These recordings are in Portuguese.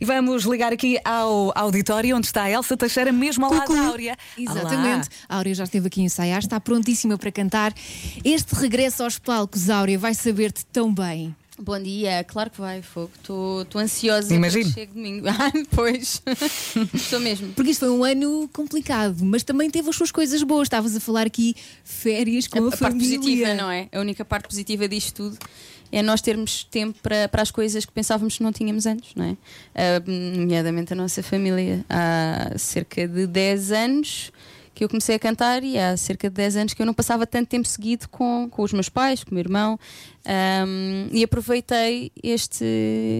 E vamos ligar aqui ao auditório onde está a Elsa Teixeira, mesmo ao lado da Áurea. Exatamente. Olá. A Áurea já esteve aqui a ensaiar, está prontíssima para cantar. Este regresso aos palcos, Áurea, vai saber-te tão bem. Bom dia, claro que vai, Fogo. Estou ansiosa Imagino. que chegue domingo. Ah, pois. Estou mesmo. Porque isto foi um ano complicado, mas também teve as suas coisas boas. Estavas a falar aqui férias com a, a, a parte família. positiva, não é? A única parte positiva disto tudo é nós termos tempo para, para as coisas que pensávamos que não tínhamos antes, não é? Ah, nomeadamente a nossa família. Há cerca de 10 anos que eu comecei a cantar e há cerca de 10 anos que eu não passava tanto tempo seguido com, com os meus pais, com o meu irmão. Um, e aproveitei este,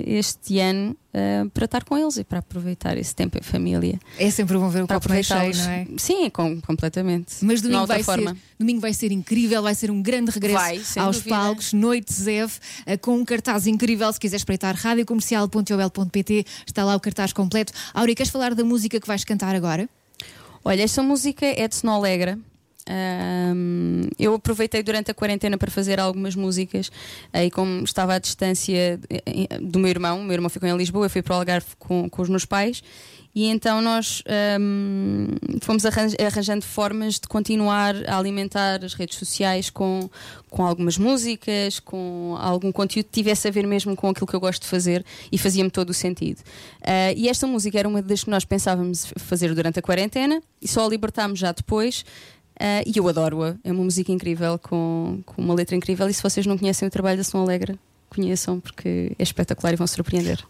este ano uh, para estar com eles e para aproveitar esse tempo em família. É sempre bom ver o copo meio cheio, não é? Sim, com, completamente. Mas domingo vai, forma. ser, domingo vai ser incrível, vai ser um grande regresso Vai, aos dúvida. palcos, Noite Zev, eh, com um cartaz incrível. Se quiser espreitar, radiocomercial.ol.pt está lá o cartaz completo. Áurea, queres falar da música que vais cantar agora? Olha, esta música é de Sonolegra. Ahm, eu aproveitei durante a quarentena para fazer algumas músicas e como estava à distância eh, do meu irmão, o meu irmão ficou em Lisboa, eu fui para o Algarve com, com os meus pais e então nós ahm, fomos arran- arranjando formas de continuar a alimentar as redes sociais com, com algumas músicas, com algum conteúdo que tivesse a ver mesmo com aquilo que eu gosto de fazer e fazia-me todo o sentido. Ah, e esta música era uma das que nós pensávamos fazer durante a quarentena e só a libertámos já depois. Ah, e eu adoro-a, é uma música incrível, com, com uma letra incrível. E se vocês não conhecem o trabalho da Som Alegre, conheçam, porque é espetacular e vão surpreender.